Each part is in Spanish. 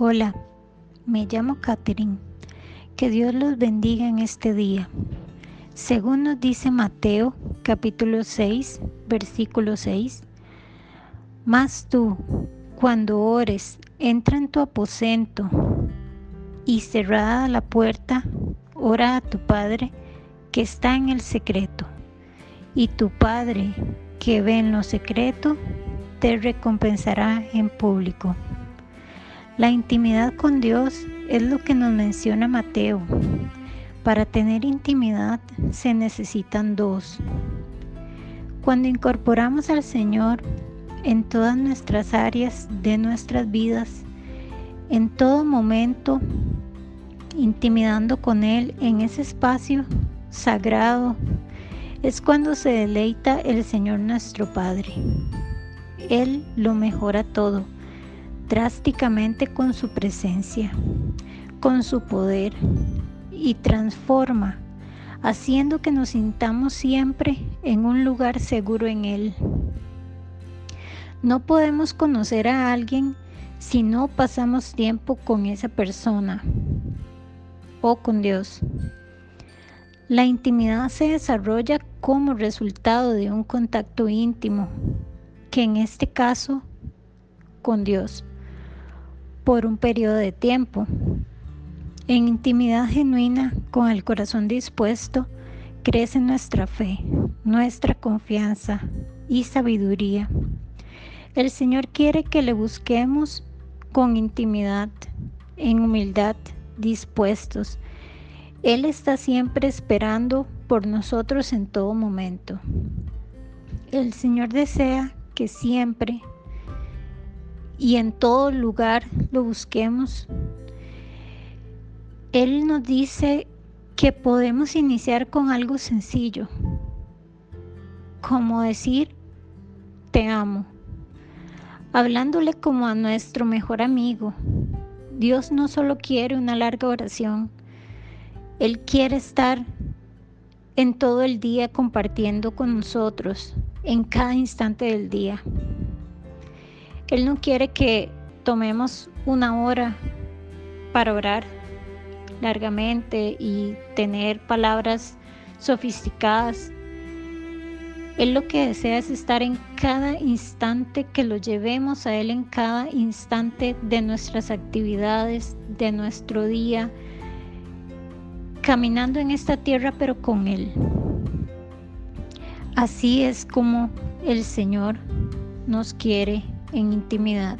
Hola, me llamo Catherine. Que Dios los bendiga en este día. Según nos dice Mateo capítulo 6, versículo 6, Mas tú, cuando ores, entra en tu aposento y cerrada la puerta, ora a tu Padre que está en el secreto, y tu Padre que ve en lo secreto, te recompensará en público. La intimidad con Dios es lo que nos menciona Mateo. Para tener intimidad se necesitan dos. Cuando incorporamos al Señor en todas nuestras áreas de nuestras vidas, en todo momento, intimidando con Él en ese espacio sagrado, es cuando se deleita el Señor nuestro Padre. Él lo mejora todo drásticamente con su presencia, con su poder y transforma, haciendo que nos sintamos siempre en un lugar seguro en Él. No podemos conocer a alguien si no pasamos tiempo con esa persona o con Dios. La intimidad se desarrolla como resultado de un contacto íntimo, que en este caso con Dios por un periodo de tiempo. En intimidad genuina, con el corazón dispuesto, crece nuestra fe, nuestra confianza y sabiduría. El Señor quiere que le busquemos con intimidad, en humildad, dispuestos. Él está siempre esperando por nosotros en todo momento. El Señor desea que siempre y en todo lugar lo busquemos. Él nos dice que podemos iniciar con algo sencillo, como decir, te amo, hablándole como a nuestro mejor amigo. Dios no solo quiere una larga oración, Él quiere estar en todo el día compartiendo con nosotros, en cada instante del día. Él no quiere que tomemos una hora para orar largamente y tener palabras sofisticadas. Él lo que desea es estar en cada instante, que lo llevemos a Él en cada instante de nuestras actividades, de nuestro día, caminando en esta tierra pero con Él. Así es como el Señor nos quiere en intimidad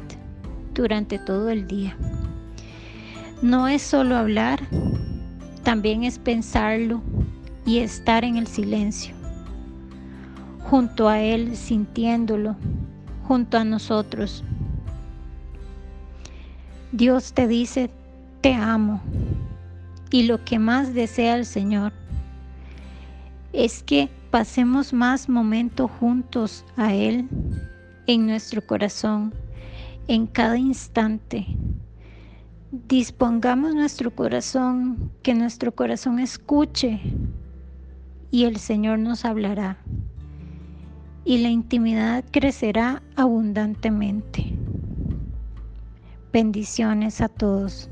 durante todo el día. No es solo hablar, también es pensarlo y estar en el silencio, junto a Él, sintiéndolo, junto a nosotros. Dios te dice, te amo. Y lo que más desea el Señor es que pasemos más momentos juntos a Él en nuestro corazón, en cada instante. Dispongamos nuestro corazón, que nuestro corazón escuche y el Señor nos hablará y la intimidad crecerá abundantemente. Bendiciones a todos.